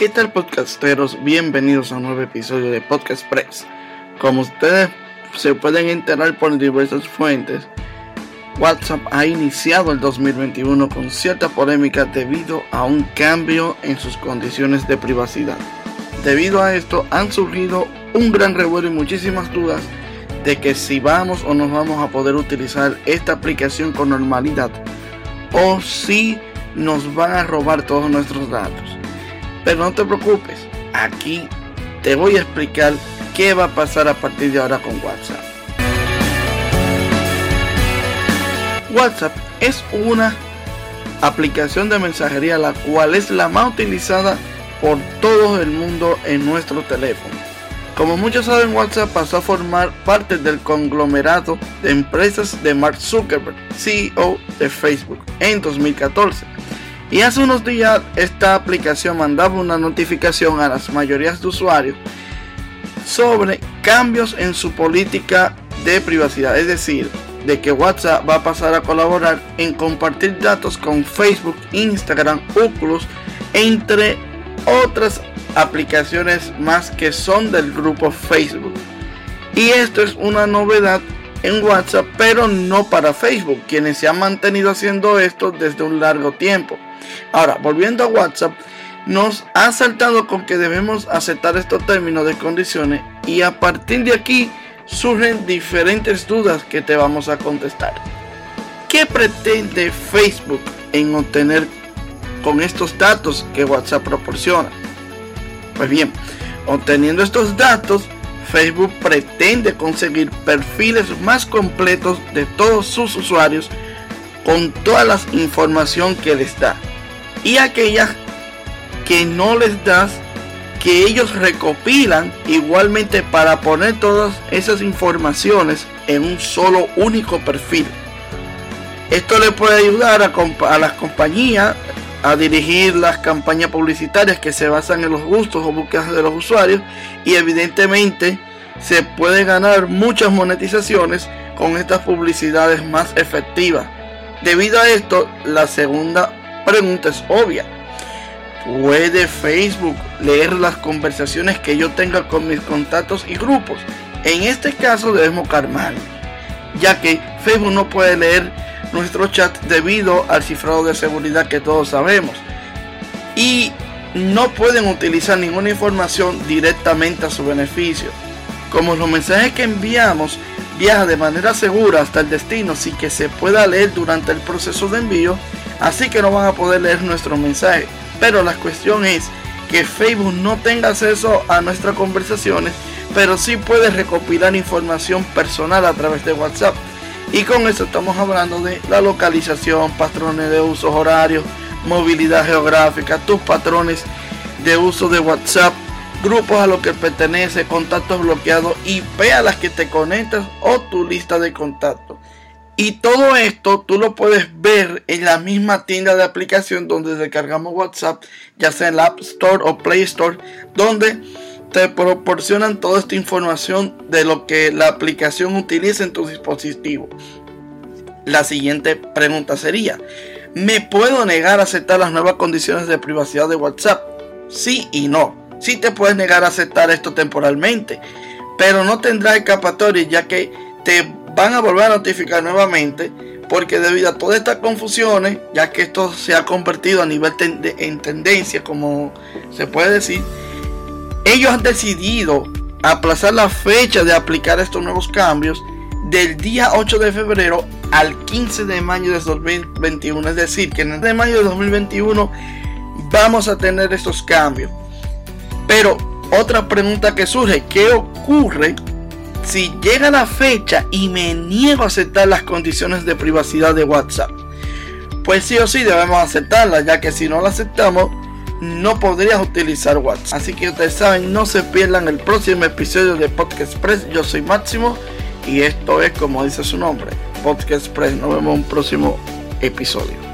¿Qué tal podcasteros? Bienvenidos a un nuevo episodio de Podcast Press. Como ustedes se pueden enterar por diversas fuentes, WhatsApp ha iniciado el 2021 con cierta polémica debido a un cambio en sus condiciones de privacidad. Debido a esto han surgido un gran revuelo y muchísimas dudas de que si vamos o no vamos a poder utilizar esta aplicación con normalidad o si nos van a robar todos nuestros datos. Pero no te preocupes, aquí te voy a explicar qué va a pasar a partir de ahora con WhatsApp. WhatsApp es una aplicación de mensajería la cual es la más utilizada por todo el mundo en nuestro teléfono. Como muchos saben, WhatsApp pasó a formar parte del conglomerado de empresas de Mark Zuckerberg, CEO de Facebook, en 2014. Y hace unos días esta aplicación mandaba una notificación a las mayorías de usuarios sobre cambios en su política de privacidad. Es decir, de que WhatsApp va a pasar a colaborar en compartir datos con Facebook, Instagram, Oculus, entre otras aplicaciones más que son del grupo Facebook. Y esto es una novedad en WhatsApp, pero no para Facebook, quienes se han mantenido haciendo esto desde un largo tiempo. Ahora, volviendo a WhatsApp, nos ha saltado con que debemos aceptar estos términos de condiciones y a partir de aquí surgen diferentes dudas que te vamos a contestar. ¿Qué pretende Facebook en obtener con estos datos que WhatsApp proporciona? Pues bien, obteniendo estos datos, Facebook pretende conseguir perfiles más completos de todos sus usuarios con toda la información que les da y aquellas que no les das que ellos recopilan igualmente para poner todas esas informaciones en un solo único perfil. Esto le puede ayudar a, a, las compañías a dirigir las campañas publicitarias que se basan en los gustos o búsquedas de los usuarios y evidentemente se puede ganar muchas monetizaciones con estas publicidades más efectivas. Debido a esto, la segunda pregunta es obvia. ¿Puede Facebook leer las conversaciones que yo tenga con mis contactos y grupos? En este caso debemos calmar, ya que Facebook no puede leer nuestro chat debido al cifrado de seguridad que todos sabemos. Y no pueden utilizar ninguna información directamente a su beneficio. Como los mensajes que enviamos viajan de manera segura hasta el destino sin que se pueda leer durante el proceso de envío, así que no van a poder leer nuestro mensaje. Pero la cuestión es que Facebook no tenga acceso a nuestras conversaciones, pero sí puede recopilar información personal a través de WhatsApp. Y con eso estamos hablando de la localización, patrones de usos horarios, movilidad geográfica, tus patrones de uso de WhatsApp, grupos a los que pertenece, contactos bloqueados, IP a las que te conectas o tu lista de contactos. Y todo esto tú lo puedes ver en la misma tienda de aplicación donde descargamos WhatsApp, ya sea en la App Store o Play Store, donde te proporcionan toda esta información de lo que la aplicación utiliza en tu dispositivo. La siguiente pregunta sería, ¿me puedo negar a aceptar las nuevas condiciones de privacidad de WhatsApp? Sí y no. Sí te puedes negar a aceptar esto temporalmente, pero no tendrá escapatoria ya que te van a volver a notificar nuevamente porque debido a todas estas confusiones, ya que esto se ha convertido a nivel en tendencia, como se puede decir, ellos han decidido aplazar la fecha de aplicar estos nuevos cambios del día 8 de febrero al 15 de mayo de 2021. Es decir, que en el de mayo de 2021 vamos a tener estos cambios. Pero otra pregunta que surge, ¿qué ocurre si llega la fecha y me niego a aceptar las condiciones de privacidad de WhatsApp? Pues sí o sí debemos aceptarla, ya que si no la aceptamos, no podrías utilizar WhatsApp. Así que ustedes saben, no se pierdan el próximo episodio de Podcast Express. Yo soy Máximo y esto es como dice su nombre, Podcast Express. Nos vemos en un próximo episodio.